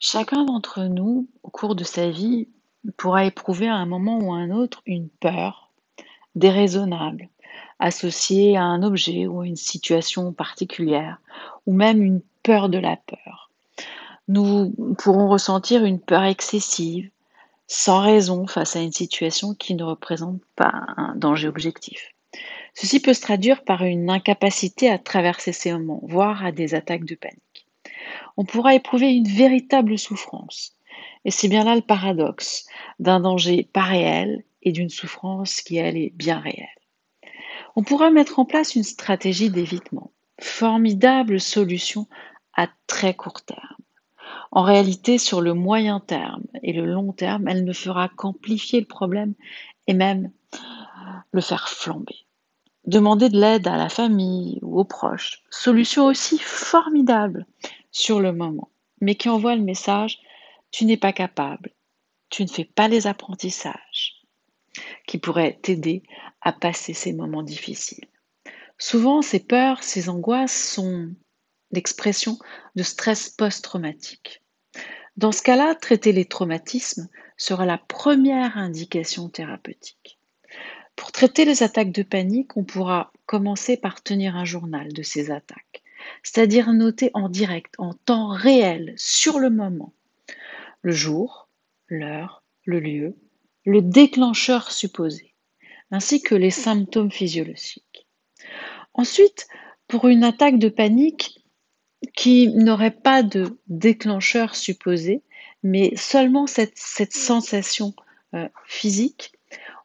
Chacun d'entre nous, au cours de sa vie, pourra éprouver à un moment ou à un autre une peur déraisonnable, associée à un objet ou à une situation particulière, ou même une peur de la peur. Nous pourrons ressentir une peur excessive, sans raison face à une situation qui ne représente pas un danger objectif. Ceci peut se traduire par une incapacité à traverser ces moments, voire à des attaques de panique. On pourra éprouver une véritable souffrance. Et c'est bien là le paradoxe d'un danger pas réel et d'une souffrance qui, elle, est bien réelle. On pourra mettre en place une stratégie d'évitement, formidable solution à très court terme. En réalité, sur le moyen terme et le long terme, elle ne fera qu'amplifier le problème et même le faire flamber. Demander de l'aide à la famille ou aux proches, solution aussi formidable sur le moment, mais qui envoie le message tu n'es pas capable, tu ne fais pas les apprentissages qui pourraient t'aider à passer ces moments difficiles. Souvent, ces peurs, ces angoisses sont l'expression de stress post-traumatique. Dans ce cas-là, traiter les traumatismes sera la première indication thérapeutique. Pour traiter les attaques de panique, on pourra commencer par tenir un journal de ces attaques, c'est-à-dire noter en direct, en temps réel, sur le moment, le jour, l'heure, le lieu, le déclencheur supposé, ainsi que les symptômes physiologiques. Ensuite, pour une attaque de panique, qui n'aurait pas de déclencheur supposé, mais seulement cette, sensation euh, physique,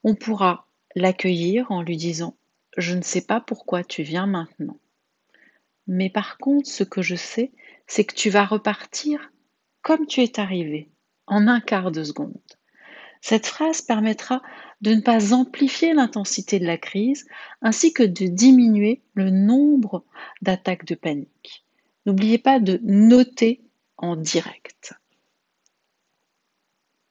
on pourra l'accueillir en lui disant Je ne sais pas pourquoi tu viens maintenant. Mais par contre, ce que je sais, c'est que tu vas repartir comme tu es arrivé, en un quart de seconde. Cette phrase permettra de ne pas amplifier l'intensité de la crise, ainsi que de diminuer le nombre d'attaques de panique. N'oubliez pas de noter en direct.